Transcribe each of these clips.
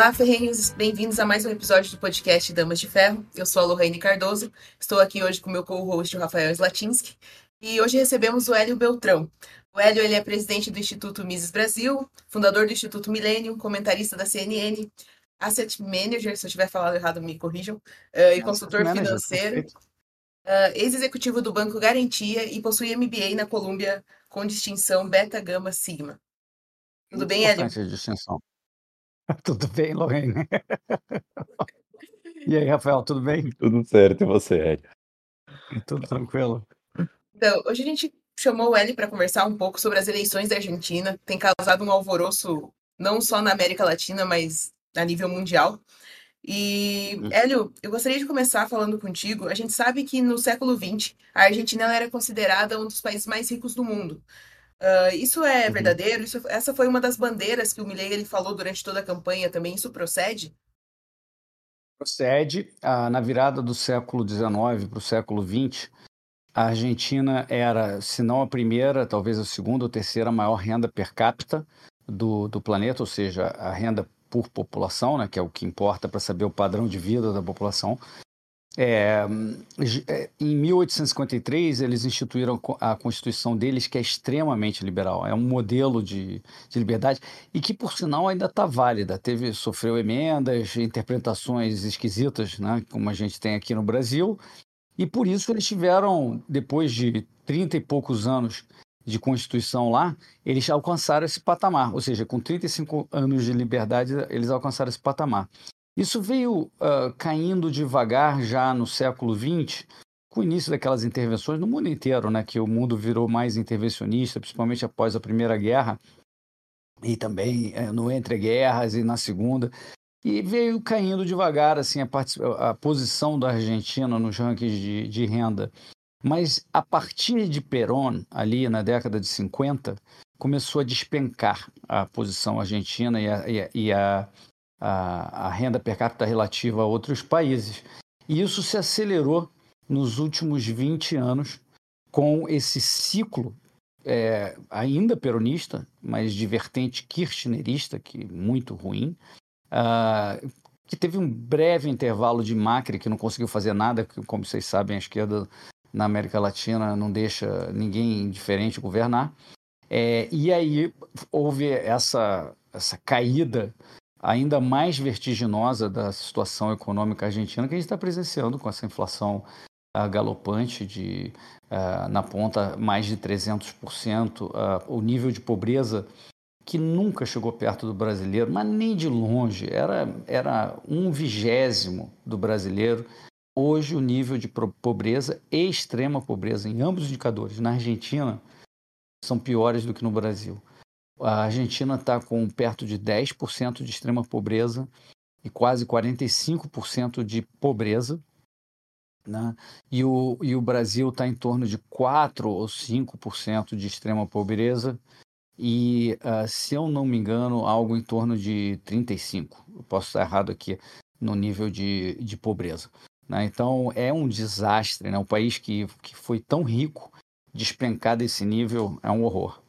Olá, ferrenhos, bem-vindos a mais um episódio do podcast Damas de Ferro. Eu sou a Lorraine Cardoso, estou aqui hoje com meu co-host, o Rafael Slatinsky, e hoje recebemos o Hélio Beltrão. O Hélio ele é presidente do Instituto Mises Brasil, fundador do Instituto Milênio, comentarista da CNN, asset manager, se eu tiver falado errado, me corrijam, uh, e consultor financeiro, uh, ex-executivo do Banco Garantia e possui MBA na Colômbia com distinção Beta Gama Sigma. Tudo bem, Hélio? distinção. Tudo bem, Lorraine? E aí, Rafael, tudo bem? Tudo certo, e você, Ed? Tudo tranquilo. Então, hoje a gente chamou o Eli para conversar um pouco sobre as eleições da Argentina. Tem causado um alvoroço não só na América Latina, mas a nível mundial. E, hum. Hélio, eu gostaria de começar falando contigo. A gente sabe que no século XX, a Argentina era considerada um dos países mais ricos do mundo. Uh, isso é uhum. verdadeiro? Isso, essa foi uma das bandeiras que o Milley ele falou durante toda a campanha também. Isso procede? Procede. Ah, na virada do século XIX para o século XX, a Argentina era, se não a primeira, talvez a segunda ou terceira maior renda per capita do, do planeta, ou seja, a renda por população, né, que é o que importa para saber o padrão de vida da população. É, é em 1853, eles instituíram a Constituição deles, que é extremamente liberal, é um modelo de, de liberdade e que, por sinal, ainda está válida. Teve, sofreu emendas, interpretações esquisitas, né, como a gente tem aqui no Brasil, e por isso eles tiveram, depois de 30 e poucos anos de Constituição lá, eles alcançaram esse patamar, ou seja, com 35 anos de liberdade, eles alcançaram esse patamar. Isso veio uh, caindo devagar já no século XX, com o início daquelas intervenções no mundo inteiro, né, que o mundo virou mais intervencionista, principalmente após a Primeira Guerra, e também no Entre Guerras e na Segunda. E veio caindo devagar assim a, a posição da Argentina nos rankings de, de renda. Mas a partir de Perón, ali na década de 50, começou a despencar a posição argentina e a, e a, e a, a, a renda per capita relativa a outros países. E isso se acelerou nos últimos 20 anos com esse ciclo é, ainda peronista, mas de vertente kirchnerista, que muito ruim, uh, que teve um breve intervalo de Macri, que não conseguiu fazer nada, que, como vocês sabem, a esquerda na América Latina não deixa ninguém diferente governar. É, e aí houve essa, essa caída ainda mais vertiginosa da situação econômica argentina que a gente está presenciando com essa inflação uh, galopante de uh, na ponta mais de 300%, uh, o nível de pobreza que nunca chegou perto do brasileiro, mas nem de longe, era, era um vigésimo do brasileiro. Hoje, o nível de pobreza e extrema pobreza em ambos os indicadores, na Argentina, são piores do que no Brasil. A Argentina está com perto de 10% de extrema pobreza e quase 45% de pobreza. Né? E, o, e o Brasil está em torno de 4 ou 5% de extrema pobreza e, uh, se eu não me engano, algo em torno de 35. Eu posso estar errado aqui no nível de, de pobreza. Né? Então, é um desastre. Né? Um país que, que foi tão rico, despencar desse nível é um horror.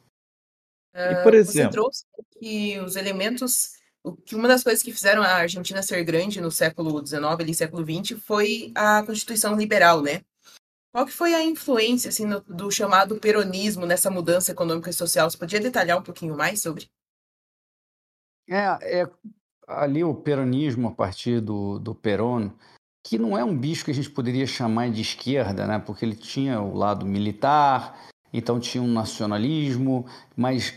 Uh, e, por exemplo... Você trouxe que os elementos que uma das coisas que fizeram a Argentina ser grande no século XIX e século XX foi a Constituição liberal, né? Qual que foi a influência assim, no, do chamado peronismo nessa mudança econômica e social? Você podia detalhar um pouquinho mais sobre? É, é ali o peronismo a partir do, do Perón, que não é um bicho que a gente poderia chamar de esquerda, né? porque ele tinha o lado militar, então tinha um nacionalismo, mas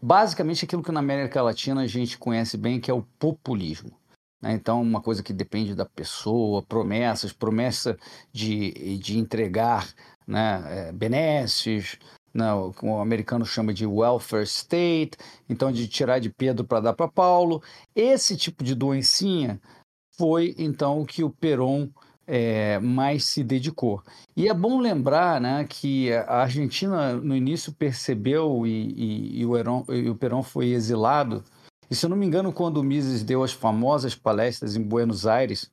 basicamente aquilo que na América Latina a gente conhece bem, que é o populismo. Né? Então, uma coisa que depende da pessoa, promessas, promessa de, de entregar né, é, benesses, né, o o americano chama de welfare state, então de tirar de Pedro para dar para Paulo. Esse tipo de doencinha foi então o que o Perón é, mais se dedicou. E é bom lembrar né, que a Argentina no início percebeu e, e, e o, Heron, e o Perón foi exilado e se eu não me engano, quando o Mises deu as famosas palestras em Buenos Aires,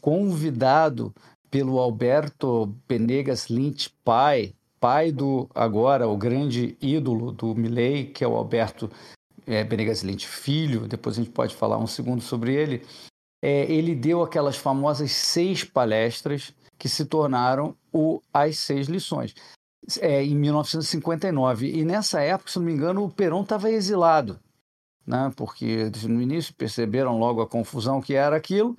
convidado pelo Alberto Penegas Lynch pai, pai do agora o grande ídolo do Milley, que é o Alberto é, Benegas Filho, depois a gente pode falar um segundo sobre ele, é, ele deu aquelas famosas seis palestras que se tornaram o As Seis Lições, é, em 1959. E nessa época, se não me engano, o Perón estava exilado, né? porque no início perceberam logo a confusão que era aquilo,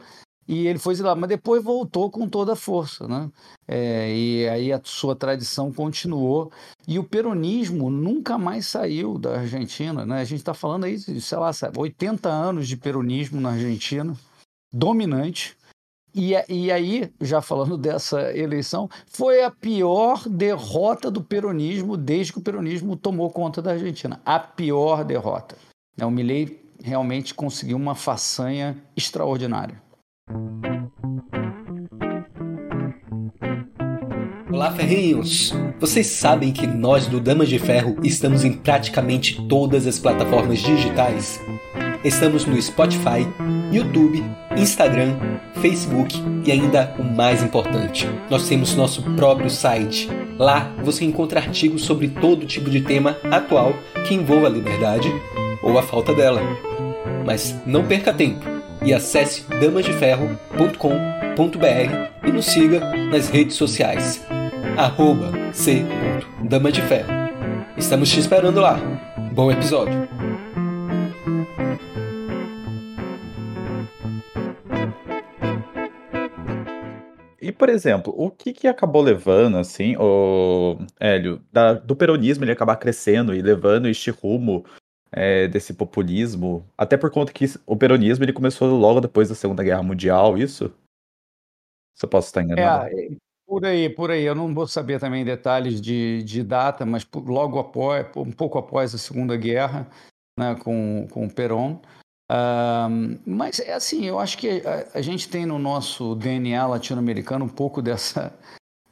e ele foi exilado, mas depois voltou com toda a força, né? É, e aí a sua tradição continuou. E o peronismo nunca mais saiu da Argentina, né? A gente está falando aí, de, sei lá, 80 anos de peronismo na Argentina, dominante. E, e aí, já falando dessa eleição, foi a pior derrota do peronismo desde que o peronismo tomou conta da Argentina. A pior derrota. O Milei realmente conseguiu uma façanha extraordinária. Olá, ferrinhos! Vocês sabem que nós do Damas de Ferro estamos em praticamente todas as plataformas digitais. Estamos no Spotify, YouTube, Instagram, Facebook e ainda o mais importante, nós temos nosso próprio site. Lá você encontra artigos sobre todo tipo de tema atual que envolva a liberdade ou a falta dela. Mas não perca tempo e acesse damasdeferro.com.br e nos siga nas redes sociais. Arroba C. Dama de Ferro. Estamos te esperando lá. Bom episódio! Por exemplo, o que, que acabou levando, assim, o Hélio, da, do peronismo ele acabar crescendo e levando este rumo é, desse populismo, até por conta que o peronismo ele começou logo depois da Segunda Guerra Mundial, isso? Se eu posso estar enganado. É, por aí, por aí. Eu não vou saber também detalhes de, de data, mas logo após, um pouco após a Segunda Guerra, né, com, com o Perón. Mas é assim, eu acho que a, a gente tem no nosso DNA latino-americano um pouco dessa,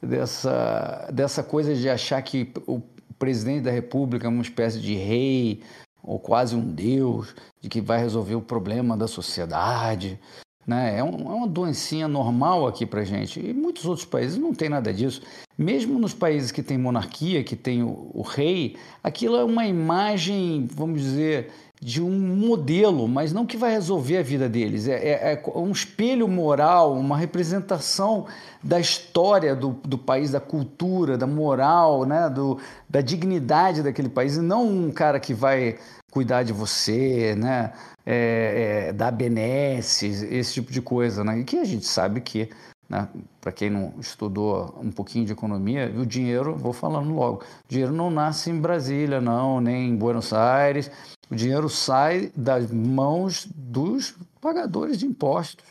dessa, dessa coisa de achar que o presidente da República é uma espécie de rei, ou quase um Deus, de que vai resolver o problema da sociedade. Né? É, um, é uma doencinha normal aqui para gente. E muitos outros países não tem nada disso. Mesmo nos países que tem monarquia, que tem o, o rei, aquilo é uma imagem, vamos dizer, de um modelo, mas não que vai resolver a vida deles. É, é, é, um espelho moral, uma representação da história do, do país, da cultura, da moral, né? do, da dignidade daquele país, e não um cara que vai cuidar de você, né? É, é, dar benesses, esse tipo de coisa. Né? E que a gente sabe que, né? para quem não estudou um pouquinho de economia, o dinheiro, vou falando logo, o dinheiro não nasce em Brasília, não, nem em Buenos Aires, o dinheiro sai das mãos dos pagadores de impostos.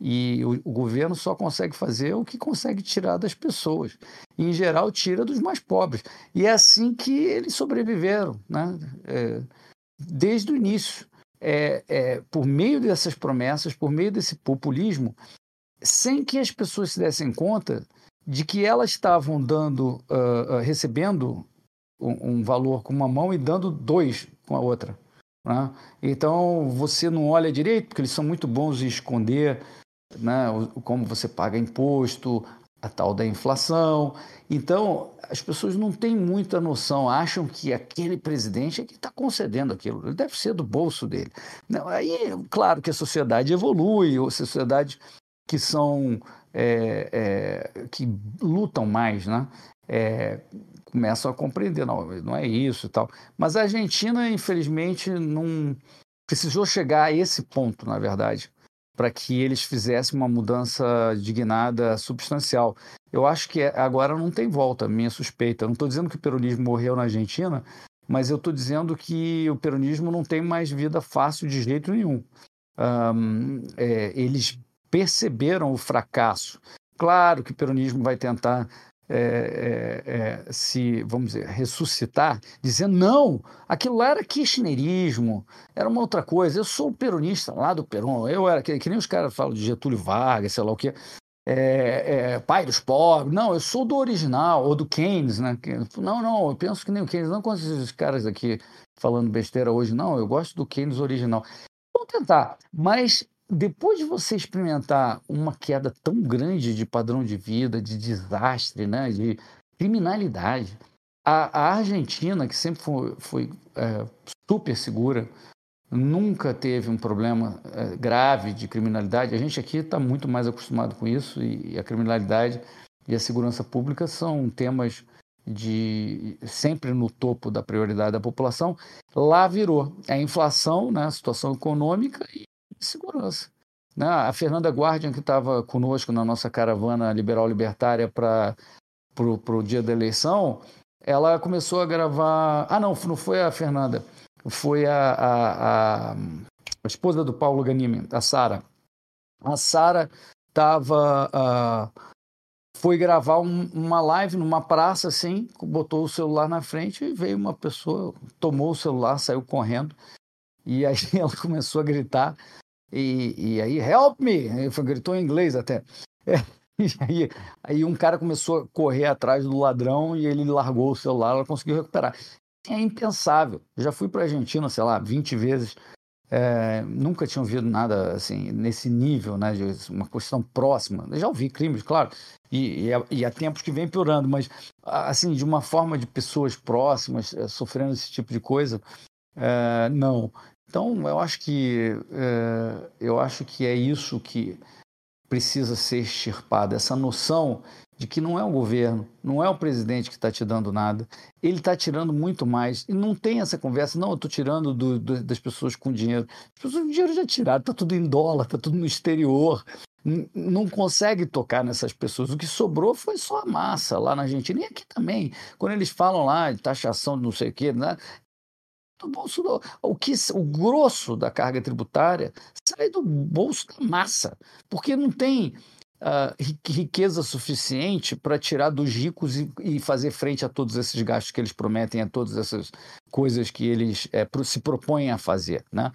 E o, o, governo só consegue fazer o que consegue tirar das pessoas. E, em geral, tira dos mais pobres. E é assim que eles sobreviveram, né? É, desde o início. É, é, por meio dessas promessas, por meio desse populismo, sem que as pessoas se dessem conta de que elas estavam dando, uh, uh, recebendo um, um valor com uma mão e dando dois com a outra. Né? Então você não olha direito, porque eles são muito bons em esconder né, como você paga imposto, a tal da inflação. Então as pessoas não têm muita noção, acham que aquele presidente é que está concedendo aquilo, ele deve ser do bolso dele. Não, aí, claro que a sociedade evolui, a sociedade que são é, é, que lutam mais, né? É, começam a compreender, não, não é isso e tal. Mas a Argentina, infelizmente, não precisou chegar a esse ponto, na verdade, para que eles fizessem uma mudança dignada substancial. Eu acho que agora não tem volta, minha suspeita. Eu não estou dizendo que o peronismo morreu na Argentina, mas eu estou dizendo que o peronismo não tem mais vida fácil de jeito nenhum. Um, é, eles perceberam o fracasso. Claro que o peronismo vai tentar é, é, é, se, vamos dizer, ressuscitar, dizendo, não, aquilo lá era kirchnerismo, era uma outra coisa, eu sou peronista lá do Peron, eu era, que, que nem os caras falam de Getúlio Vargas, sei lá o quê, é, é, pai dos pobres, não, eu sou do original, ou do Keynes, né? Não, não, eu penso que nem o Keynes, não com esses caras aqui falando besteira hoje, não, eu gosto do Keynes original. Vou tentar, mas depois de você experimentar uma queda tão grande de padrão de vida, de desastre, né, de criminalidade, a, a Argentina, que sempre foi, foi é, super segura, nunca teve um problema é, grave de criminalidade. A gente aqui está muito mais acostumado com isso e, a criminalidade e a segurança pública são temas de sempre no topo da prioridade da população. Lá virou a inflação, né, a situação econômica e segurança. Né? A Fernanda Guardian, que estava conosco na nossa caravana liberal libertária para o dia da eleição, ela começou a gravar. Ah, não, não foi a Fernanda foi a, a, a, a esposa do Paulo Ganime, a Sara. A Sara estava. Uh, foi gravar um, uma live numa praça assim, botou o celular na frente e veio uma pessoa, tomou o celular, saiu correndo. E aí ela começou a gritar. E, e aí, help me! Ele gritou em inglês até. É, aí, aí um cara começou a correr atrás do ladrão e ele largou o celular, ela conseguiu recuperar é impensável. Eu já fui para a Argentina, sei lá, 20 vezes. É, nunca tinha ouvido nada assim nesse nível, né, de uma questão próxima. Eu já ouvi crimes, claro, e, e, há, e, há, tempos que vem piorando, mas assim de uma forma de pessoas próximas é, sofrendo esse tipo de coisa, é, não. Então eu acho que é, eu acho que é isso que precisa ser extirpado, essa noção de que não é o governo, não é o presidente que está te dando nada, ele está tirando muito mais. E não tem essa conversa, não, eu estou tirando do, do, das pessoas com dinheiro. As pessoas com dinheiro já tiraram, está tudo em dólar, está tudo no exterior. não consegue tocar nessas pessoas. O que sobrou foi só a massa lá na Argentina e aqui também. Quando eles falam lá de taxação de não sei o quê, né? Do bolso do, o que o grosso da carga tributária sai do bolso da massa, porque não tem uh, riqueza suficiente para tirar dos ricos e, e, fazer frente a todos esses gastos que eles prometem, a todas essas coisas que eles é, se propõem a fazer. Né?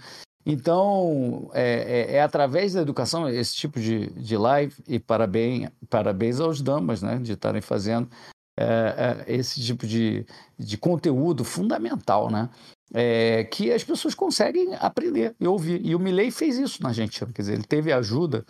Então, é, é, é, através da educação, esse tipo de, de live, e parabéns, parabéns aos damas né, de estarem fazendo é, esse tipo de, de conteúdo fundamental, né? É, que as pessoas conseguem aprender e ouvir. E o Milley fez isso na Argentina, quer dizer, ele teve ajuda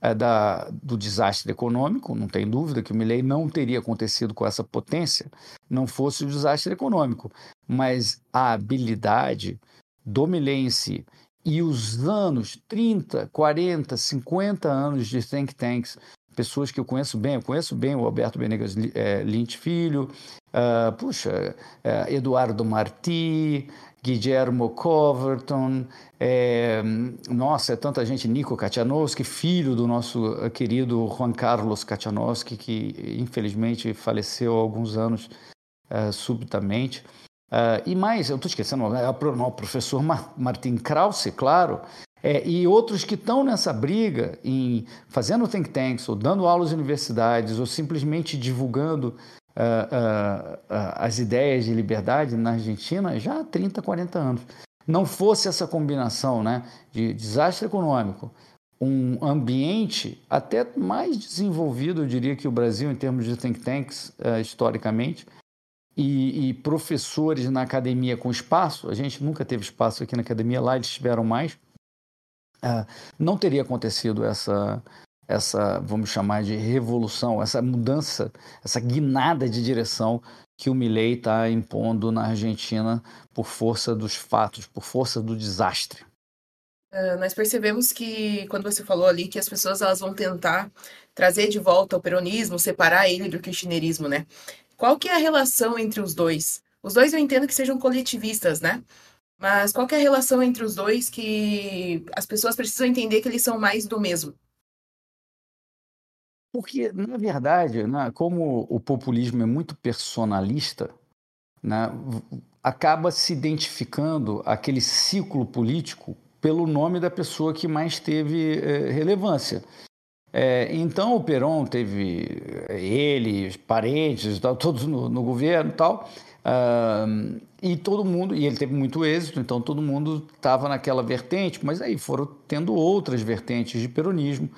é, da, do desastre econômico, não tem dúvida que o Milley não teria acontecido com essa potência não fosse o desastre econômico, mas a habilidade do Milley em si e os anos, 30, 40, 50 anos de think tanks, pessoas que eu conheço bem, eu conheço bem o Alberto Benegas é, Lint Filho, uh, puxa, uh, Eduardo Marti, Guillermo Coverton, é, nossa, é tanta gente, Nico Katianowski, filho do nosso eh, querido Juan Carlos Katianowski, que infelizmente faleceu há alguns anos uh, subitamente. Uh, e mais, eu estou esquecendo, é o professor Martin Krause, claro, é, e outros que estão nessa briga em fazendo think tanks, ou dando aulas em universidades, ou simplesmente divulgando uh, uh, as ideias de liberdade na Argentina já há 30, 40 anos. Não fosse essa combinação né, de desastre econômico, um ambiente até mais desenvolvido, eu diria que o Brasil, em termos de think tanks, uh, historicamente, e, e, professores na academia com espaço, a gente nunca teve espaço aqui na academia, lá eles tiveram mais, uh, não teria acontecido essa, essa, vamos chamar de revolução, essa mudança, essa guinada de direção que o Milei está impondo na Argentina por força dos fatos, por força do desastre. Uh, nós percebemos que, quando você falou ali, que as pessoas elas vão tentar trazer de volta o peronismo, separar ele do kirchnerismo, né? Qual que é a relação entre os dois? Os dois eu entendo que sejam coletivistas, né? Mas qual que é a relação entre os dois que as pessoas precisam entender que eles são mais do mesmo? Porque, na verdade, né, como o populismo é muito personalista, né, acaba se identificando aquele ciclo político pelo nome da pessoa que mais teve é, relevância. É, então o Perón teve eh, ele, parentes, tal, todos no, no governo tal, uh, e todo mundo, e ele teve muito êxito, então todo mundo estava naquela vertente, mas aí foram tendo outras vertentes de peronismo.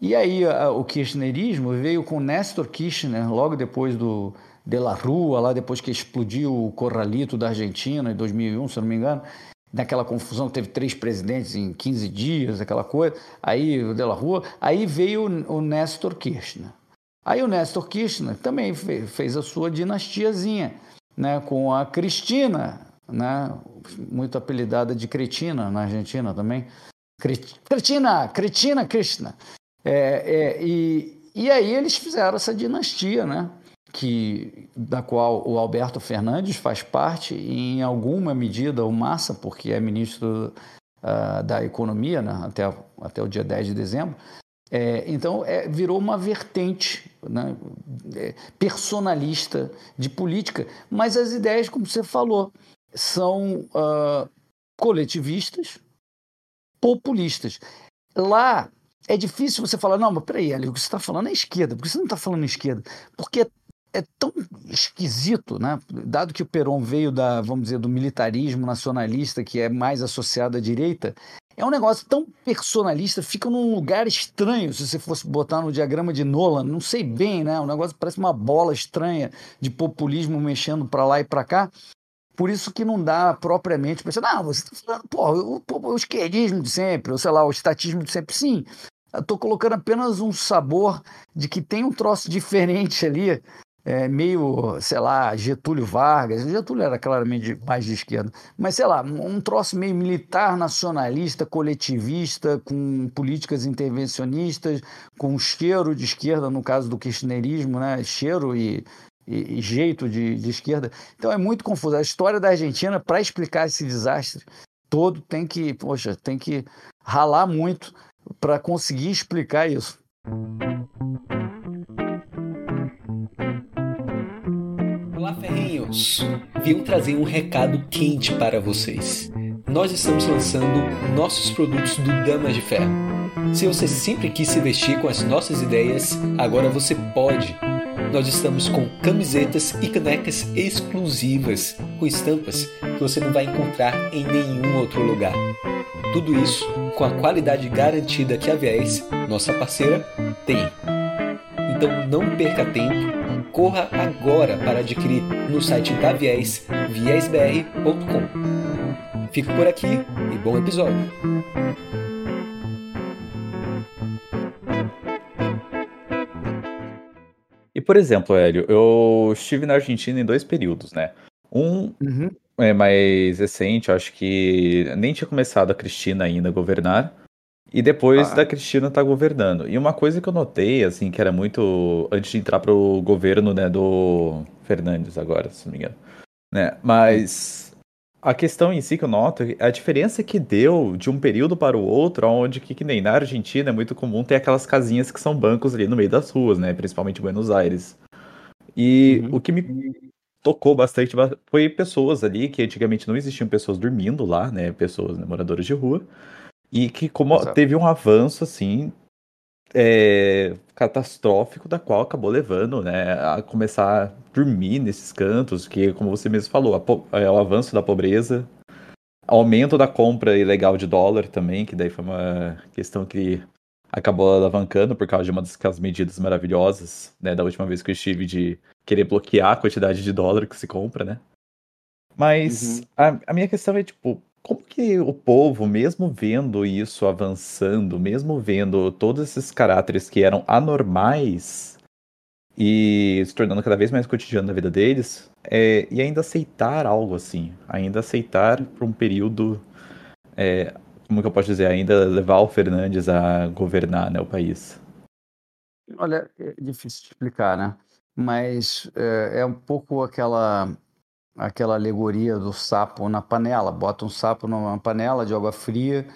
E aí o kirchnerismo veio com Néstor Kirchner, logo depois do De La Rua, lá depois que explodiu o Corralito da Argentina, em 2001, se não me engano, naquela confusão que teve três presidentes em 15 dias, aquela coisa, aí o De La Rua, aí veio o, Néstor Kirchner. Aí o Néstor Kirchner também fez, a sua dinastiazinha, né, com a Cristina, né? muito apelidada de cretina na Argentina também. Cretina, cretina, Krishna. É, é, e, e aí eles fizeram essa dinastia, né? que, da qual o Alberto Fernandes faz parte, e em alguma medida o Massa, porque é ministro uh, da Economia né? até, até o dia 10 de dezembro. É, então, é, virou uma vertente né? é, personalista de política, mas as ideias, como você falou, são uh, coletivistas, populistas. Lá é difícil você falar, não, mas peraí, Ali, o que você está falando é esquerda, por que você não está falando esquerda? Porque é tão esquisito, né? Dado que o Peron veio da, vamos dizer, do militarismo nacionalista, que é mais associado à direita, é um negócio tão personalista, fica num lugar estranho, se você fosse botar no diagrama de Nolan, não sei bem, né? O negócio parece uma bola estranha de populismo mexendo para lá e para cá. Por isso que não dá propriamente para não, você está falando, pô, o, o, o esquerdismo de sempre, ou sei lá, o estatismo de sempre. Sim, estou colocando apenas um sabor de que tem um troço diferente ali, é, meio, sei lá, Getúlio Vargas. Getúlio era claramente mais de esquerda, mas sei lá, um troço meio militar, nacionalista, coletivista, com políticas intervencionistas, com cheiro de esquerda, no caso do kirchnerismo, né? cheiro e, e, e jeito de, de esquerda. Então é muito confuso. A história da Argentina, para explicar esse desastre todo, tem que, poxa, tem que ralar muito para conseguir explicar isso. Olá, ferrinhos! Vim trazer um recado quente para vocês. Nós estamos lançando nossos produtos do Damas de Ferro. Se você sempre quis se vestir com as nossas ideias, agora você pode. Nós estamos com camisetas e canecas exclusivas, com estampas que você não vai encontrar em nenhum outro lugar. Tudo isso com a qualidade garantida que a Viés, nossa parceira, tem. Então não perca tempo, corra agora para adquirir no site da Viés, viesbr.com. Fico por aqui e bom episódio! E por exemplo, Hélio, eu estive na Argentina em dois períodos, né? Um uhum é mais recente, acho que nem tinha começado a Cristina ainda a governar. E depois ah. da Cristina tá governando. E uma coisa que eu notei, assim, que era muito. Antes de entrar pro governo, né, do Fernandes agora, se não me engano. Né? Mas a questão em si que eu noto, a diferença que deu de um período para o outro, onde que, que nem na Argentina é muito comum ter aquelas casinhas que são bancos ali no meio das ruas, né? Principalmente em Buenos Aires. E uhum. o que me tocou bastante foi pessoas ali que antigamente não existiam pessoas dormindo lá, né? Pessoas né, moradoras de rua. E que como Exato. teve um avanço assim é, catastrófico da qual acabou levando, né, a começar a dormir nesses cantos, que como você mesmo falou, é o avanço da pobreza, aumento da compra ilegal de dólar também, que daí foi uma questão que acabou alavancando por causa de uma das medidas maravilhosas, né, da última vez que eu estive de querer bloquear a quantidade de dólar que se compra, né? Mas uhum. a, a minha questão é, tipo, como que o povo, mesmo vendo isso avançando, mesmo vendo todos esses caráteres que eram anormais e se tornando cada vez mais cotidiano na vida deles, é, e ainda aceitar algo assim, ainda aceitar por um período, é, como que eu posso dizer, ainda levar o Fernandes a governar né, o país? Olha, é difícil de explicar, né? Mas é, é um pouco aquela aquela alegoria do sapo na panela. Bota um sapo numa panela de água fria,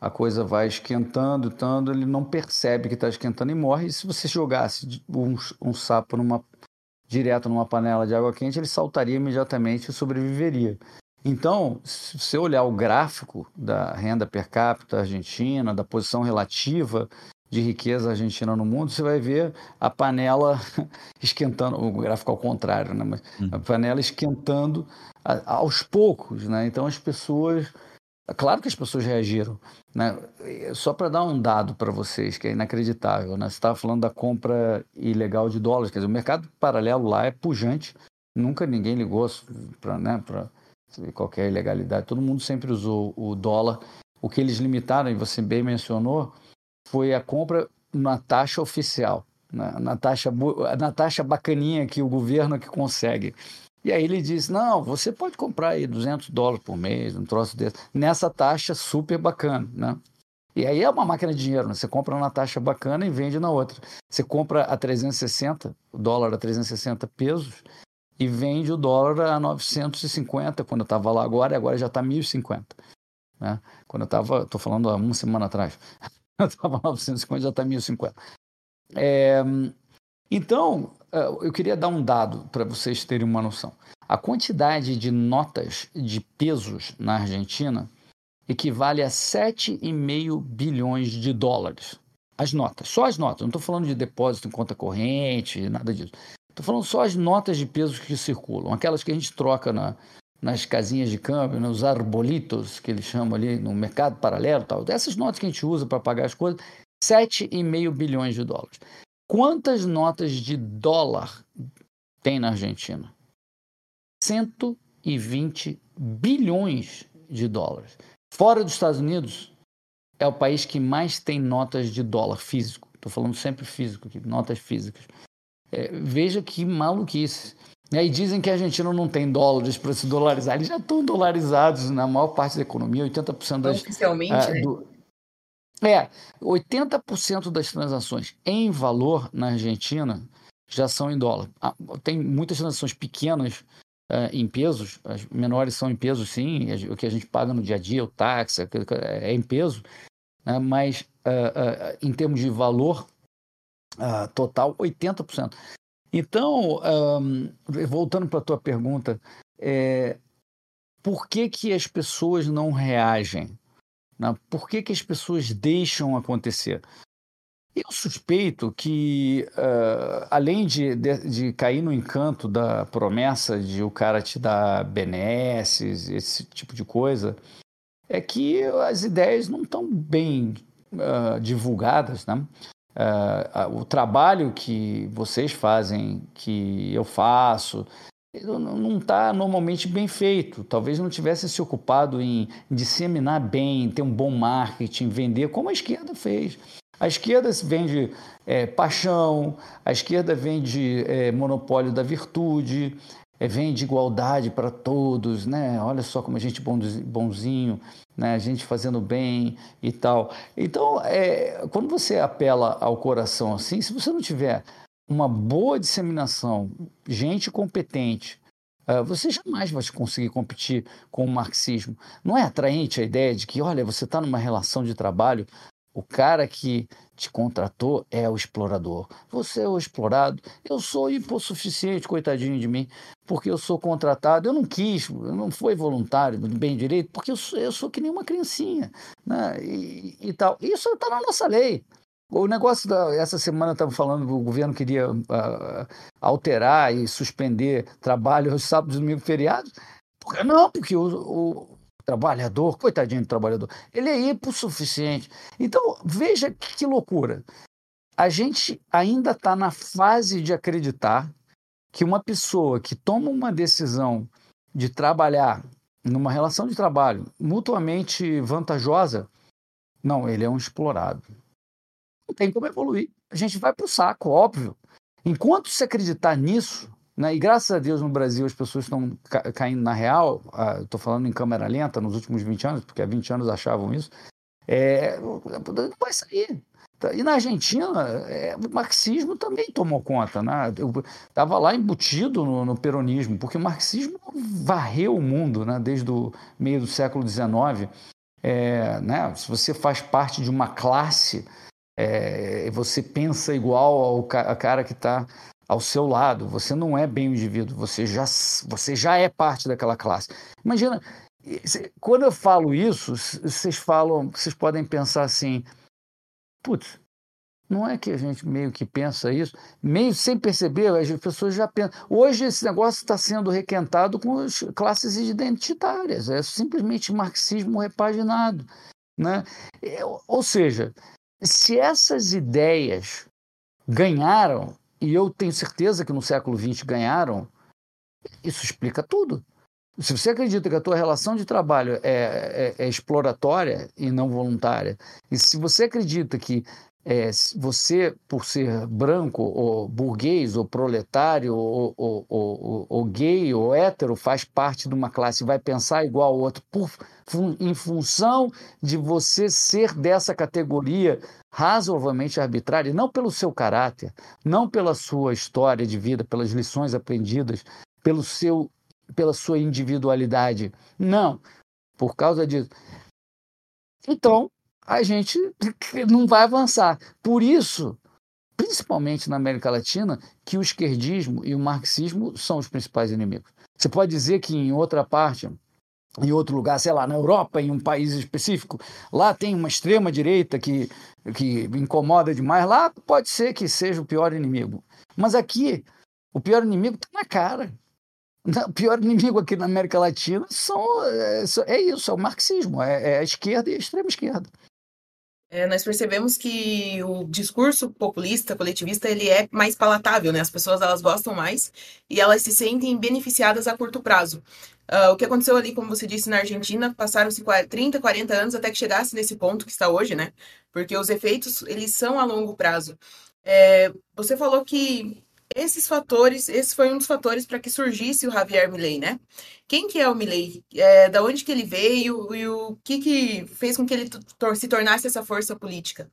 a coisa vai esquentando, tanto ele não percebe que está esquentando e morre. E se você jogasse um, um sapo numa, direto numa panela de água quente, ele saltaria imediatamente e sobreviveria. Então, se você olhar o gráfico da renda per capita argentina, da posição relativa de riqueza argentina no mundo, você vai ver a panela esquentando, o gráfico ao contrário, né? Mas uhum. a panela esquentando a, aos poucos, né? Então as pessoas, claro que as pessoas reagiram, né? Só para dar um dado para vocês que é inacreditável, né? Você estava falando da compra ilegal de dólares, quer dizer, o mercado paralelo lá é pujante, nunca ninguém ligou para, né? Para qualquer ilegalidade, todo mundo sempre usou o dólar. O que eles limitaram, e você bem mencionou, foi a compra na taxa oficial, na, na, taxa, na taxa bacaninha que o governo que consegue. E aí ele disse, não, você pode comprar aí 200 dólares por mês, um troço desse, nessa taxa super bacana, né? E aí é uma máquina de dinheiro, né? Você compra na taxa bacana e vende na outra. Você compra a 360, o dólar a 360 pesos, e vende o dólar a 950 quando eu estava lá agora, e agora já está 1.050. Né? Quando eu estava, estou falando há uma semana atrás, eu estava 950, já está 1.050. É, então, é, eu queria dar um dado para vocês terem uma noção. A quantidade de notas de pesos na Argentina equivale a 7,5 bilhões de dólares. As notas, só as notas, não estou falando de depósito em conta corrente, nada disso. Estou falando só as notas de pesos que circulam, aquelas que a gente troca na, nas casinhas de câmbio, nos arbolitos, que eles chamam ali no mercado paralelo tal. Essas notas que a gente usa para pagar as coisas, 7,5 bilhões de dólares. Quantas notas de dólar tem na Argentina? 120 bilhões de dólares. Fora dos Estados Unidos, é o país que mais tem notas de dólar físico. Estou falando sempre físico aqui, notas físicas. É, veja que maluquice. E aí dizem que a Argentina não tem dólares para se dolarizar. Eles já estão dolarizados na maior parte da economia, 80% das. Oficialmente, ah, né? Do, é, 80% das transações em valor na Argentina já são em dólar. Ah, tem muitas transações pequenas uh, em pesos, as menores são em pesos, sim, o que a gente paga no dia a dia, o táxi, é em peso, né? mas uh, uh, em termos de valor total, 80%. Então, um, voltando para a tua pergunta, é, por que, que as pessoas não reagem? Né? Por que, que as pessoas deixam acontecer? Eu suspeito que, uh, além de, de, de, cair no encanto da promessa de o cara te dar benesses, esse tipo de coisa, é que as ideias não estão bem uh, divulgadas, né? Uh, o trabalho que vocês fazem, que eu faço, não está normalmente bem feito. Talvez não tivesse se ocupado em disseminar bem, ter um bom marketing, vender, como a esquerda fez. A esquerda vende é, paixão, a esquerda vende é, monopólio da virtude, é, vende igualdade para todos, né? Olha só como a gente bonzinho, né? A gente fazendo bem e tal. Então, é, quando você apela ao coração assim, se você não tiver uma boa disseminação, gente competente, Uh, você jamais vai conseguir competir com o marxismo. Não é atraente a ideia de que, olha, você está numa relação de trabalho o cara que te contratou é o explorador. Você é o explorado. Eu sou hipossuficiente, coitadinho de mim, porque eu sou contratado. Eu não quis, eu não fui voluntário, bem direito, porque eu sou, eu sou que nem uma criancinha. Né? E, e tal. Isso está na nossa lei. O negócio da. Essa semana estava falando que o governo queria uh, alterar e suspender trabalho aos sábados, domingos, feriados. Não, porque o, o, trabalhador, coitadinho do trabalhador, ele é hipossuficiente. Então, veja que loucura. A gente ainda está na fase de acreditar que uma pessoa que toma uma decisão de trabalhar numa relação de trabalho mutuamente vantajosa, não, ele é um explorado. Não tem como evoluir. A gente vai para o saco, óbvio. Enquanto se acreditar nisso, né? E graças a Deus no Brasil as pessoas estão ca caindo na real, estou falando em câmera lenta nos últimos 20 anos, porque há 20 anos achavam isso, é, não vai sair. E na Argentina, é, o marxismo também tomou conta. Né? Eu estava lá embutido no, no, peronismo, porque o marxismo varreu o mundo né? desde o meio do século XIX. É, né? Se você faz parte de uma classe, é, você pensa igual ao ca cara que está ao seu lado. Você não é bem o indivíduo, você já, você já é parte daquela classe. Imagina, quando eu falo isso, vocês falam, vocês podem pensar assim, putz, não é que a gente meio que pensa isso, meio sem perceber, as pessoas já pensam. Hoje esse negócio está sendo requentado com as classes identitárias, é simplesmente marxismo repaginado. Né? É, ou seja, se essas ideias ganharam e eu tenho certeza que no século XX ganharam, isso explica tudo. Se você acredita que a tua relação de trabalho é, é, é exploratória e não voluntária, e se você acredita que é, você, por ser branco, ou burguês, ou proletário, ou, ou, ou, ou, gay, ou hétero, faz parte de uma classe, vai pensar igual ao outro, por, em função de você ser dessa categoria razoavelmente arbitrária, não pelo seu caráter, não pela sua história de vida, pelas lições aprendidas, pelo seu, pela sua individualidade. Não, por causa disso. Então, a gente não vai avançar. Por isso, principalmente na América Latina, que o esquerdismo e o marxismo são os principais inimigos. Você pode dizer que em outra parte, em outro lugar, sei lá, na Europa, em um país específico, lá tem uma extrema direita que, que incomoda demais, lá pode ser que seja o pior inimigo. Mas aqui, o pior inimigo está na cara. O pior inimigo aqui na América Latina são, é, é isso, é o marxismo, é, é a esquerda e a extrema esquerda. É, nós percebemos que o discurso populista, coletivista, ele é mais palatável, né? As pessoas elas gostam mais e elas se sentem beneficiadas a curto prazo. Uh, o que aconteceu ali, como você disse, na Argentina, passaram-se 30, 40 anos até que chegasse nesse ponto que está hoje, né? Porque os efeitos, eles são a longo prazo. É, você falou que esses fatores, esse foi um dos fatores para que surgisse o Javier Milei, né? Quem que é o Milei? É, da onde que ele veio e o que que fez com que ele se tornasse essa força política?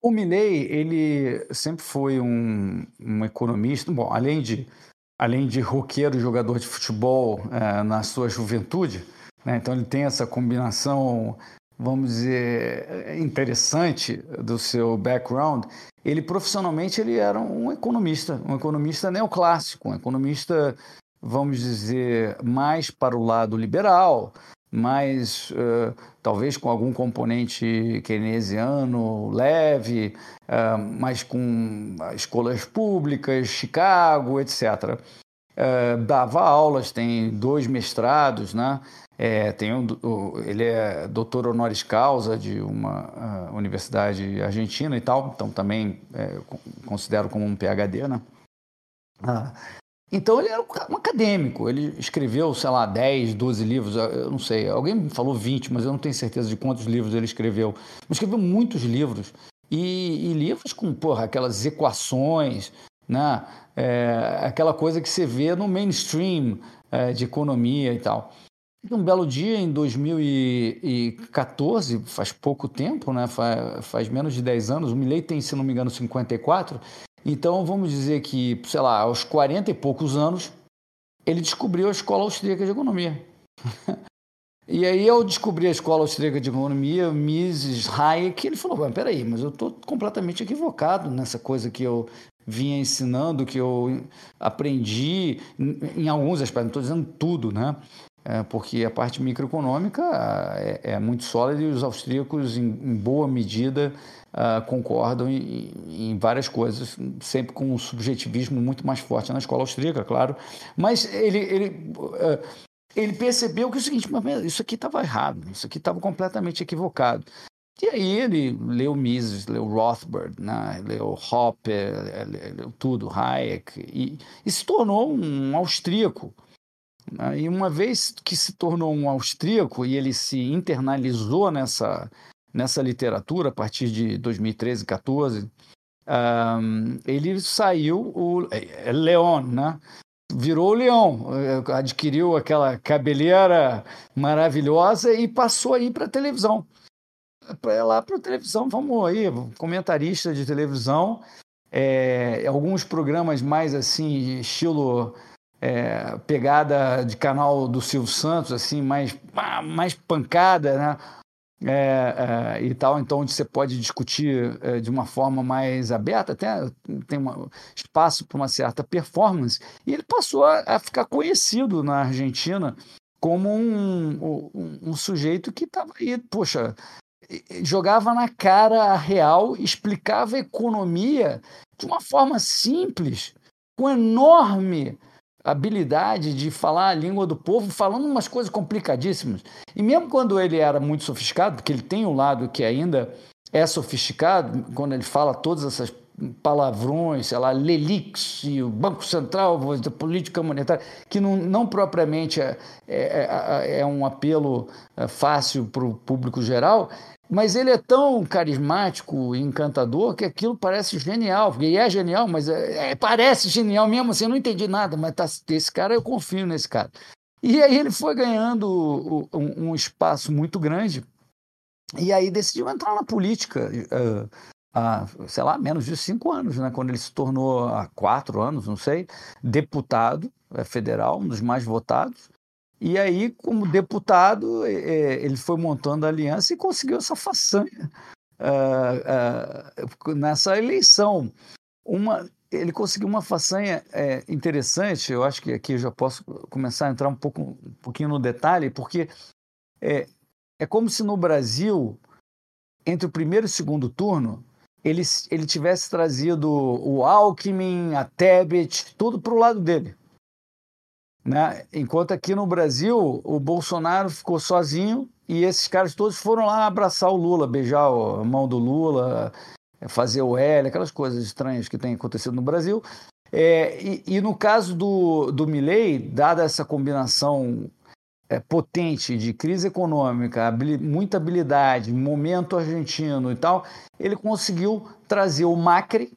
O Milei, ele sempre foi um, um economista, bom, além de além de roqueiro, jogador de futebol é, na sua juventude, né? então ele tem essa combinação, vamos dizer, interessante do seu background ele profissionalmente ele era um economista, um economista neoclássico, um economista, vamos dizer, mais para o lado liberal, mais uh, talvez com algum componente keynesiano leve, uh, mas com escolas públicas, Chicago, etc. Uh, dava aulas, tem dois mestrados, né? É, tem um, ele é doutor honoris causa de uma uh, universidade argentina e tal, então também é, considero como um PhD, né? Ah, então ele era um acadêmico, ele escreveu, sei lá, 10, 12 livros, eu não sei, alguém me falou 20, mas eu não tenho certeza de quantos livros ele escreveu. Escreveu muitos livros, e, e livros com, porra, aquelas equações, né? É, aquela coisa que você vê no mainstream é, de economia e tal. Um belo dia, em 2014, faz pouco tempo, né? faz, faz menos de 10 anos, o Milley tem, se não me engano, 54. Então, vamos dizer que, sei lá, aos 40 e poucos anos, ele descobriu a Escola Austríaca de Economia. e aí, eu descobri a Escola Austríaca de Economia, Mises Hayek, ele falou, peraí, mas eu estou completamente equivocado nessa coisa que eu vinha ensinando, que eu aprendi em alguns aspectos, não estou dizendo tudo, né? É, porque a parte microeconômica é, é, muito sólida e os austríacos, em, boa medida, uh, concordam em, várias coisas, sempre com um subjetivismo muito mais forte na escola austríaca, claro. Mas ele, ele, uh, ele percebeu que é o seguinte, isso aqui estava errado, isso aqui estava completamente equivocado. E aí ele leu Mises, leu Rothbard, né? leu Hopper, leu tudo, Hayek, e, e se tornou um austríaco? E uma vez que se tornou um austríaco e ele se internalizou nessa, nessa literatura a partir de 2013, 14, um, ele saiu o é, é Leon, né? Virou o leão, é, adquiriu aquela cabeleira maravilhosa e passou aí para televisão. Para lá para televisão, vamos aí, comentarista de televisão, é, alguns programas mais assim, estilo é, pegada de canal do Silvio Santos, assim, mais, mais pancada, né? É, é, e tal, então onde você pode discutir é, de uma forma mais aberta, até tem um espaço para uma certa performance. E ele passou a, a, ficar conhecido na Argentina como um, um, um sujeito que estava aí, poxa, jogava na cara a real, explicava a economia de uma forma simples, com enorme habilidade de falar a língua do povo, falando umas coisas complicadíssimas. E mesmo quando ele era muito sofisticado, porque ele tem um lado que ainda é sofisticado, quando ele fala todas essas palavrões, sei lá, Lelix, o Banco Central, a política monetária, que não, não propriamente é, é, é, é um apelo é, fácil para o público geral, mas ele é tão carismático e encantador que aquilo parece genial, e é genial, mas é, é, parece genial mesmo assim, eu não entendi nada, mas tá, esse cara, eu confio nesse cara. E aí ele foi ganhando um, um espaço muito grande, e aí decidiu entrar na política. Uh, há, sei lá, menos de cinco anos, né? quando ele se tornou, há quatro anos, não sei, deputado é, federal, um dos mais votados. E aí, como deputado, ele foi montando a aliança e conseguiu essa façanha uh, uh, nessa eleição. Uma, ele conseguiu uma façanha é, interessante, eu acho que aqui eu já posso começar a entrar um, pouco, um pouquinho no detalhe, porque é, é como se no Brasil, entre o primeiro e o segundo turno, ele, ele tivesse trazido o Alckmin, a Tebet, tudo para o lado dele. Né? Enquanto aqui no Brasil, o Bolsonaro ficou sozinho e esses caras todos foram lá abraçar o Lula, beijar a mão do Lula, fazer o L, aquelas coisas estranhas que têm acontecido no Brasil. É, e, e, no caso do, do Milley, dada essa combinação é, potente de crise econômica, muita habilidade, momento argentino e tal, ele conseguiu trazer o Macri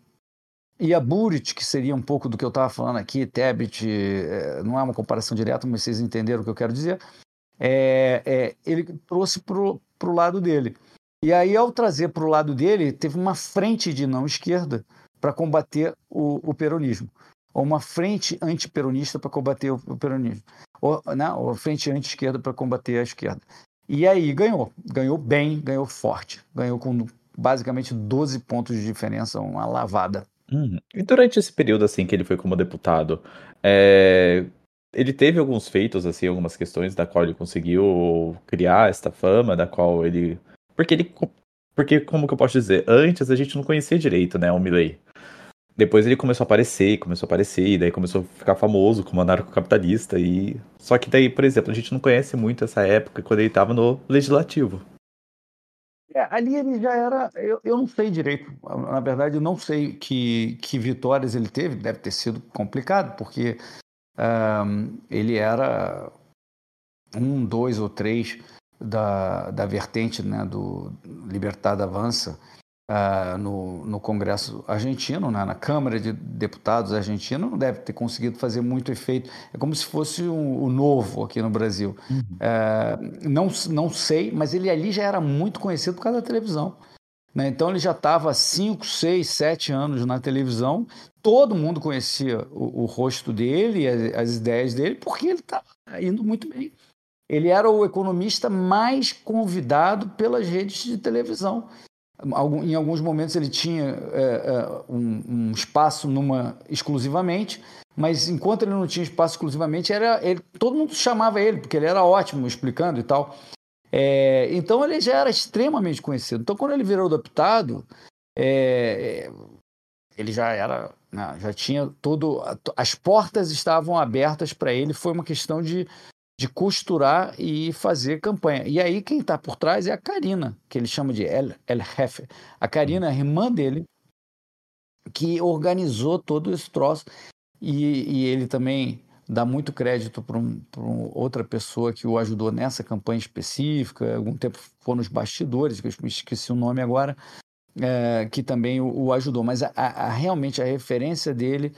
e a Burit, que seria um pouco do que eu estava falando aqui, Tebet, é, não é uma comparação direta, mas vocês entenderam o que eu quero dizer, é, é, ele trouxe para o lado dele. E aí, ao trazer para o lado dele, teve uma frente de não esquerda para combater o, o peronismo, ou uma frente antiperonista para combater o, o peronismo ou, né, ou frente anti-esquerda para combater a esquerda. E aí ganhou, ganhou bem, ganhou forte, ganhou com basicamente 12 pontos de diferença, uma lavada. Uhum. E durante esse período assim que ele foi como deputado, é... ele teve alguns feitos assim, algumas questões da qual ele conseguiu criar esta fama, da qual ele, porque ele, porque como que eu posso dizer, antes a gente não conhecia direito, né, o Milley. Depois ele começou a aparecer, começou a aparecer, e daí começou a ficar famoso como anarcocapitalista. E... Só que daí, por exemplo, a gente não conhece muito essa época quando ele estava no legislativo. É, ali ele já era. Eu, eu não sei direito. Na verdade, eu não sei que, que vitórias ele teve. Deve ter sido complicado, porque um, ele era um, dois ou três da, da vertente né, do Libertad Avança uh, no, no Congresso argentino, né, na Câmara de Deputados argentina, não deve ter conseguido fazer muito efeito. É como se fosse o um, um novo aqui no Brasil. Uhum. Uh, não, não sei, mas ele ali já era muito conhecido por causa da televisão. Né? Então ele já estava há 5, 6, 7 anos na televisão, todo mundo conhecia o, o rosto dele, as, as ideias dele, porque ele estava indo muito bem. Ele era o economista mais convidado pelas redes de televisão. Em alguns momentos ele tinha é, é, um, um, espaço numa exclusivamente, mas enquanto ele não tinha espaço exclusivamente, era ele, todo mundo chamava ele, porque ele era ótimo explicando e tal. É, então ele já era extremamente conhecido. Então quando ele virou deputado, é, ele já era, né, já tinha todo, as portas estavam abertas para ele. Foi uma questão de de costurar e fazer campanha. E aí quem está por trás é a Karina, que ele chama de El, El Jefe. A Karina, a irmã dele, que organizou todo esse troço. E, e ele também dá muito crédito para um, um, outra pessoa que o ajudou nessa campanha específica. Algum tempo foi nos bastidores, que eu esqueci o nome agora, é, que também o, o ajudou. Mas a, a, realmente a referência dele,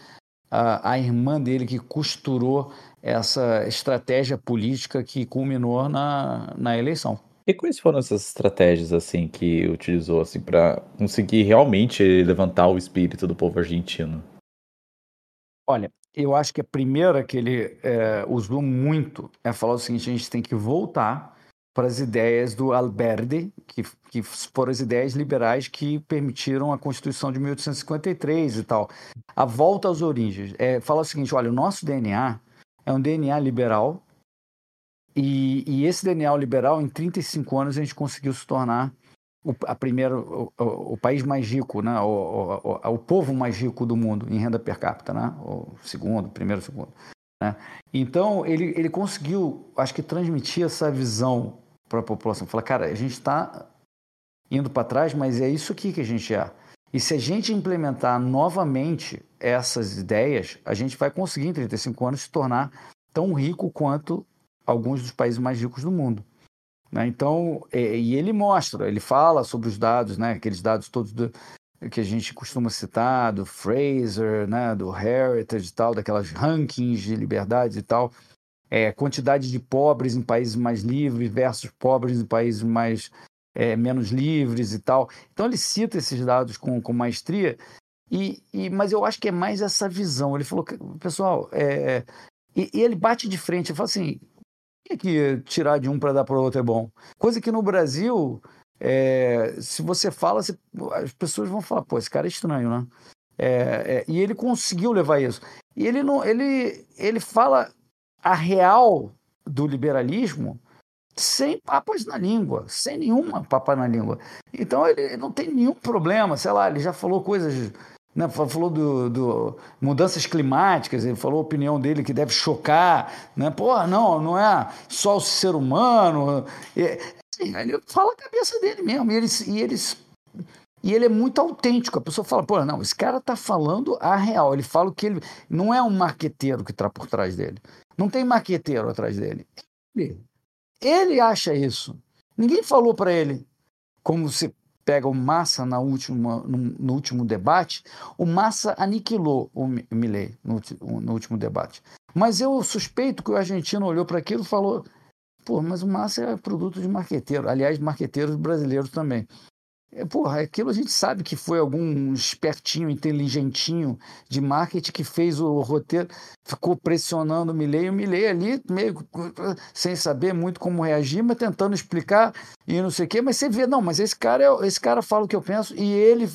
a, a irmã dele que costurou essa estratégia política que culminou na, na eleição. E quais foram essas estratégias assim que utilizou assim para conseguir realmente levantar o espírito do povo argentino? Olha, eu acho que a primeira que ele é, usou muito é falar o seguinte: a gente tem que voltar para as ideias do Alberdi, que, que foram as ideias liberais que permitiram a Constituição de 1853 e tal. A volta às origens. É, fala o seguinte: olha, o nosso DNA é um DNA liberal. E, e, esse DNA liberal, em 35 anos, a gente conseguiu se tornar o, a primeira, o, o, o país mais rico, né? O, o, povo mais rico do mundo em renda per capita, né? O segundo, primeiro, segundo. Né? Então, ele, ele conseguiu, acho que, transmitir essa visão para a população. Falar, cara, a gente está indo para trás, mas é isso aqui que a gente é. E se a gente implementar novamente essas ideias, a gente vai conseguir em 35 anos se tornar tão rico quanto alguns dos países mais ricos do mundo. Né? Então, é, e ele mostra, ele fala sobre os dados, né? aqueles dados todos do, que a gente costuma citar, do Fraser, né? do Heritage e tal, daquelas rankings de liberdade e tal, é, quantidade de pobres em países mais livres versus pobres em países mais é, menos livres e tal. Então ele cita esses dados com, com maestria, e, e, mas eu acho que é mais essa visão. Ele falou pessoal, é, e, e ele bate de frente, ele fala assim, que, que tirar de um para dar para o outro é bom? Coisa que no Brasil, é, se você fala, você, as pessoas vão falar, pô, esse cara é estranho, né? É, é, e ele conseguiu levar isso. E ele não, ele, ele fala a real do liberalismo sem papas na língua, sem nenhuma papa na língua. Então ele não tem nenhum problema, sei lá, ele já falou coisas né, falou do, do, mudanças climáticas, ele falou a opinião dele que deve chocar, né? Pô, não, não é só o ser humano. É, assim, ele fala a cabeça dele mesmo, e ele, e, ele, e ele é muito autêntico. A pessoa fala, pô, não, esse cara tá falando a real. Ele fala que ele não é um marqueteiro que está por trás dele. Não tem marqueteiro atrás dele. Ele, ele acha isso. Ninguém falou para ele como se pega o Massa na última, no, no, último debate, o Massa aniquilou o Milley no, no, último debate. Mas eu suspeito que o argentino olhou para aquilo e falou: pô, mas o Massa é produto de marqueteiro. Aliás, marqueteiros brasileiros também. É, porra, aquilo a gente sabe que foi algum espertinho, inteligentinho de marketing que fez o roteiro, ficou pressionando o Milley, o Milley ali meio sem saber muito como reagir, mas tentando explicar e não sei o quê, mas você vê, não, mas esse cara é, esse cara fala o que eu penso e ele,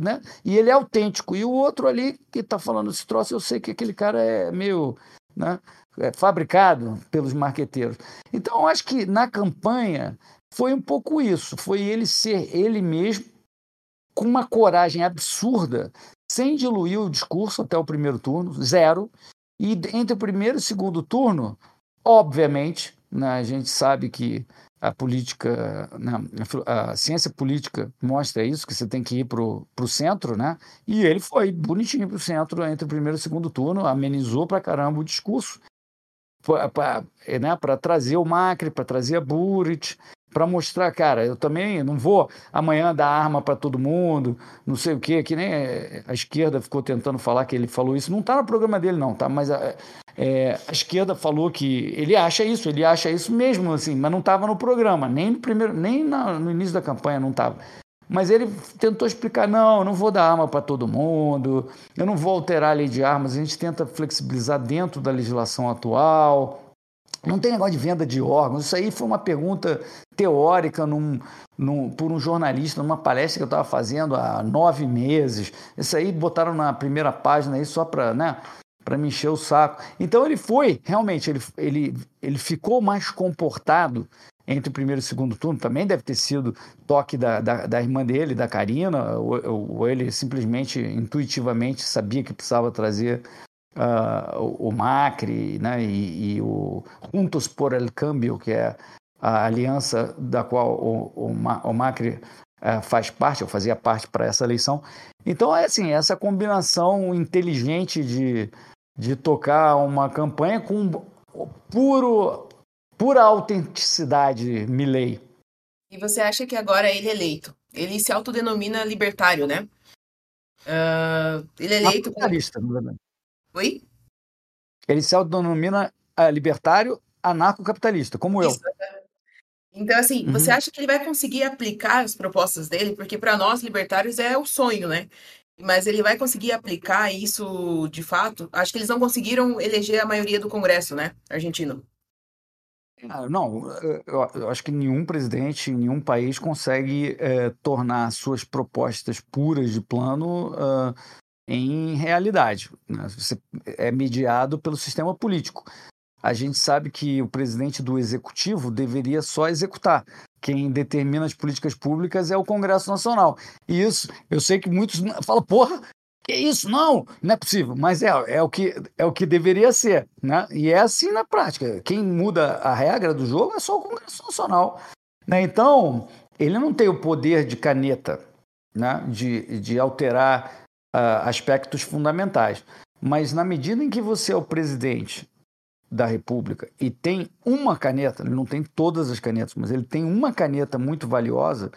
né? E ele é autêntico. E o outro ali que está falando esse troço, eu sei que aquele cara é meio, né, é fabricado pelos marqueteiros. Então, eu acho que na campanha foi um pouco isso, foi ele ser ele mesmo, com uma coragem absurda, sem diluir o discurso até o primeiro turno, zero. E entre o primeiro e o segundo turno, obviamente, né, a gente sabe que a política, né, a ciência política mostra isso, que você tem que ir para o centro, né? E ele foi bonitinho para o centro entre o primeiro e o segundo turno, amenizou para caramba o discurso, para né, trazer o Macri, para trazer a Burit, para mostrar, cara, eu também não vou amanhã dar arma para todo mundo, não sei o quê, que nem a esquerda ficou tentando falar que ele falou isso. Não está no programa dele, não, tá? Mas a, é, a esquerda falou que ele acha isso, ele acha isso mesmo, assim, mas não estava no programa, nem no primeiro, nem na, no início da campanha não estava. Mas ele tentou explicar: não, eu não vou dar arma para todo mundo, eu não vou alterar a lei de armas, a gente tenta flexibilizar dentro da legislação atual. Não tem negócio de venda de órgãos. Isso aí foi uma pergunta teórica num, num, por um jornalista numa palestra que eu estava fazendo há nove meses. Isso aí botaram na primeira página aí só para né, me encher o saco. Então ele foi, realmente, ele, ele, ele ficou mais comportado entre o primeiro e o segundo turno. Também deve ter sido toque da, da, da irmã dele, da Karina, ou, ou, ele simplesmente, intuitivamente, sabia que precisava trazer uh, o, o, Macri né, e, e, o Juntos por el Cambio, que é a aliança da qual o, o, o Macri uh, faz parte, ou fazia parte para essa eleição. Então, é assim, essa combinação inteligente de, de tocar uma campanha com puro, pura autenticidade Milley. E você acha que agora ele é eleito? Ele se autodenomina libertário, né? Uh, ele é eleito. Capitalista, na verdade. Oi? Ele se autodenomina uh, libertário anarcocapitalista, como Isso. eu. Então, assim, uhum. você acha que ele vai conseguir aplicar as propostas dele? Porque para nós, libertários, é o sonho, né? Mas ele vai conseguir aplicar isso de fato? Acho que eles não conseguiram eleger a maioria do Congresso, né, argentino? Ah, não, eu, acho que nenhum presidente, nenhum país consegue é, tornar suas propostas puras de plano uh, em realidade. Né? Você é mediado pelo sistema político. A gente sabe que o presidente do executivo deveria só executar. Quem determina as políticas públicas é o Congresso Nacional. E isso, eu sei que muitos falam, porra, que isso? Não, não é possível. Mas é, é, o, que, é o que deveria ser. Né? E é assim na prática. Quem muda a regra do jogo é só o Congresso Nacional. Né? Então, ele não tem o poder de caneta né, de, de alterar aspectos fundamentais. Mas na medida em que você é o presidente da República e tem uma caneta, ele não tem todas as canetas, mas ele tem uma caneta muito valiosa,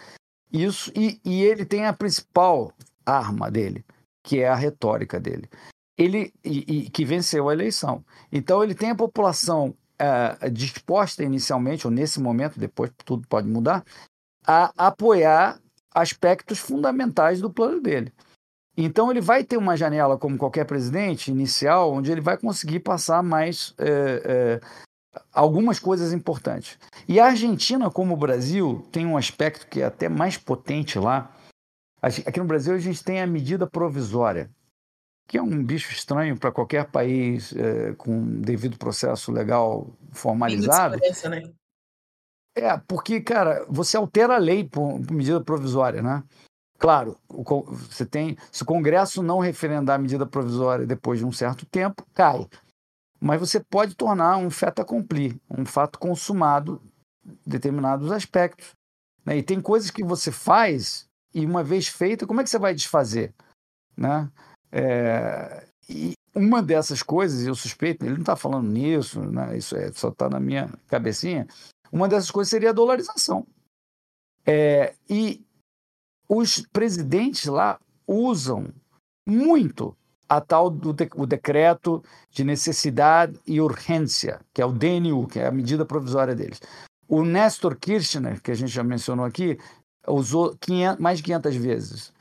isso e, e ele tem a principal arma dele, que é a retórica dele. Ele e, e que venceu a eleição. Então ele tem a população uh, disposta inicialmente, ou nesse momento, depois tudo pode mudar, a apoiar aspectos fundamentais do plano dele. Então ele vai ter uma janela, como qualquer presidente inicial, onde ele vai conseguir passar mais é, é, algumas coisas importantes. E a Argentina, como o Brasil, tem um aspecto que é até mais potente lá. Aqui no Brasil a gente tem a medida provisória, que é um bicho estranho para qualquer país é, com devido processo legal formalizado. Né? É, porque, cara, você altera a lei por, por medida provisória, né? Claro, o, você tem, se o Congresso não referendar a medida provisória depois de um certo tempo, cai. Mas você pode tornar um fait accompli, um fato consumado, determinados aspectos. Né? E tem coisas que você faz e uma vez feita, como é que você vai desfazer? Né? É, e uma dessas coisas, eu suspeito, ele não está falando nisso, né? isso é, só está na minha cabecinha, uma dessas coisas seria a dolarização. É, e os presidentes lá usam muito a tal do de, o decreto de necessidade e urgência, que é o DNU, que é a medida provisória deles. O Nestor Kirchner, que a gente já mencionou aqui, usou 500, mais de 500 vezes.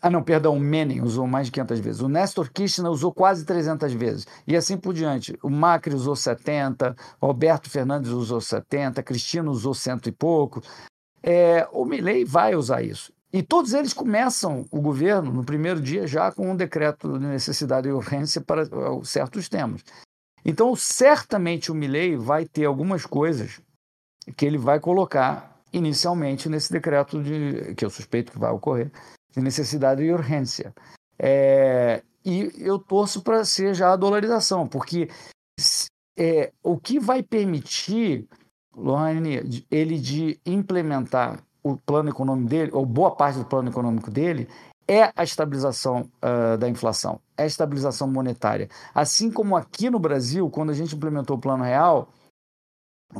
Ah, não, perdão, o Menem usou mais de 500 vezes. O Nestor Kirchner usou quase 300 vezes. E assim por diante. O Macri usou 70, Roberto Fernandes usou 70, Cristina usou cento e pouco. É, o Milley vai usar isso. E todos eles começam o governo no primeiro dia já com um decreto de necessidade e urgência para uh, certos temas. Então, certamente o Milley vai ter algumas coisas que ele vai colocar inicialmente nesse decreto de que eu suspeito que vai ocorrer de necessidade e urgência. É, e eu torço para ser já a dolarização, porque é, o que vai permitir, Lohane, ele de implementar o plano econômico dele, ou boa parte do plano econômico dele, é a estabilização uh, da inflação, é a estabilização monetária. Assim como aqui no Brasil, quando a gente implementou o Plano Real,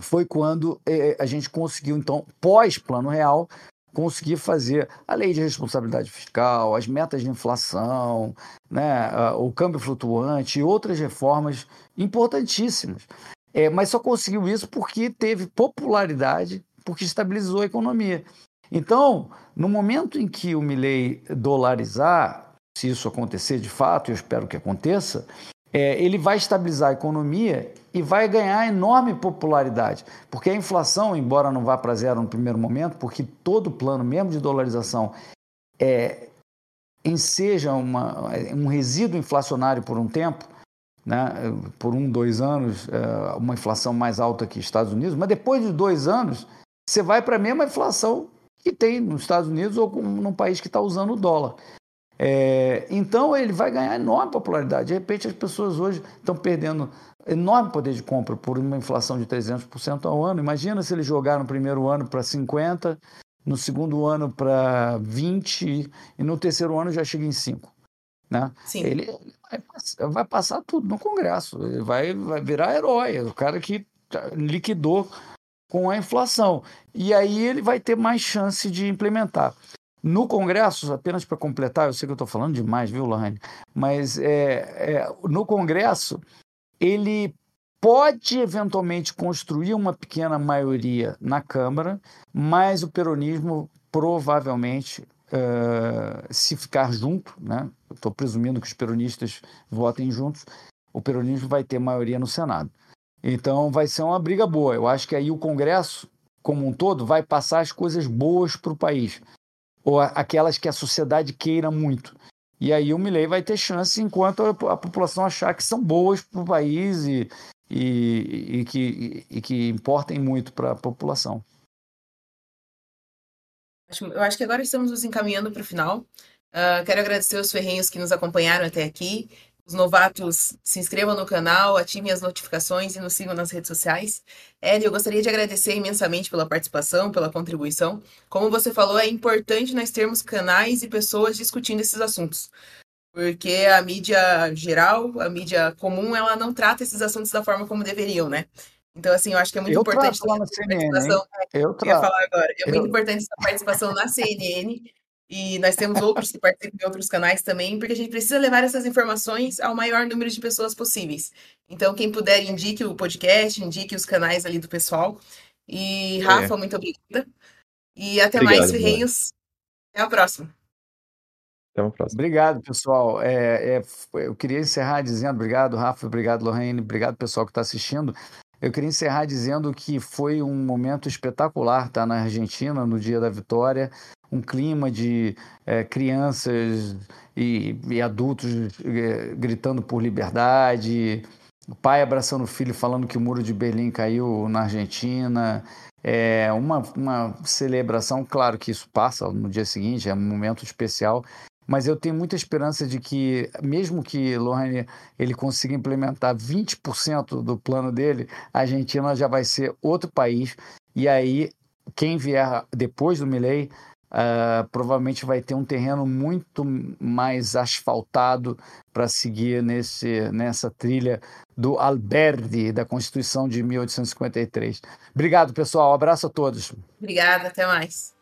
foi quando eh, a gente conseguiu, então, pós-Plano Real, conseguir fazer a lei de responsabilidade fiscal, as metas de inflação, né, o câmbio flutuante e outras reformas importantíssimas. É, mas só conseguiu isso porque teve popularidade porque estabilizou a economia. Então, no momento em que o Milley dolarizar, se isso acontecer de fato, eu espero que aconteça, é, ele vai estabilizar a economia e vai ganhar enorme popularidade. Porque a inflação, embora não vá para zero no primeiro momento, porque todo plano, mesmo de dolarização, é, enseja uma, um resíduo inflacionário por um tempo, né, por um, dois anos, é, uma inflação mais alta que Estados Unidos, mas depois de dois anos, você vai para a mesma inflação que tem nos Estados Unidos ou num país que está usando o dólar. É, então ele vai ganhar enorme popularidade. De repente as pessoas hoje estão perdendo enorme poder de compra por uma inflação de 300% ao ano. Imagina se ele jogar no primeiro ano para 50%, no segundo ano para 20% e no terceiro ano já chega em 5%. Né? Sim. Ele vai, vai passar tudo no Congresso. Ele vai, vai virar herói. O cara que liquidou com a inflação. E aí ele vai ter mais chance de implementar. No Congresso, apenas para completar, eu sei que eu estou falando demais, viu, Lohane? Mas é, é, no Congresso, ele pode eventualmente construir uma pequena maioria na Câmara, mas o peronismo provavelmente, uh, se ficar junto, né? estou presumindo que os peronistas votem juntos, o peronismo vai ter maioria no Senado. Então vai ser uma briga boa. Eu acho que aí o Congresso, como um todo, vai passar as coisas boas para o país, ou aquelas que a sociedade queira muito. E aí o Milley vai ter chance enquanto a, população achar que são boas para o país e, e, e, que, e que importem muito para a população. Eu acho que agora estamos nos encaminhando para o final. Uh, quero agradecer os ferrenhos que nos acompanharam até aqui Os novatos se inscrevam no canal, ativem as notificações e nos sigam nas redes sociais. Hélio, eu gostaria de agradecer imensamente pela participação, pela contribuição. Como você falou, é importante nós termos canais e pessoas discutindo esses assuntos. Porque a mídia geral, a mídia comum, ela não trata esses assuntos da forma como deveriam, né? Então, assim, eu acho que é muito eu importante na CNN, participação. Eu, eu ia falar agora. É eu... muito importante essa participação na CNN e nós temos outros que participam de outros canais também, porque a gente precisa levar essas informações ao maior número de pessoas possíveis. Então, quem puder, indique o podcast, indique os canais ali do pessoal. E, é. Rafa, é. muito obrigada. E até Obrigado, mais, Ferreiros. Até a próxima. Até a próxima. Obrigado, pessoal. É, é, eu queria encerrar dizendo obrigado, Rafa, obrigado, Lorraine, obrigado, pessoal que está assistindo. Eu queria encerrar dizendo que foi um momento espetacular estar na Argentina no dia da vitória um clima de é, crianças e, e adultos é, gritando por liberdade, o pai abraçando o filho falando que o muro de Berlim caiu na Argentina. É uma, uma celebração, claro que isso passa no dia seguinte, é um momento especial, mas eu tenho muita esperança de que, mesmo que Lohane ele consiga implementar 20% do plano dele, a Argentina já vai ser outro país. E aí, quem vier depois do Milley Uh, provavelmente vai ter um terreno muito mais asfaltado para seguir nesse, nessa trilha do Alberdi, da Constituição de 1853. Obrigado, pessoal. Um abraço a todos. Obrigada, até mais.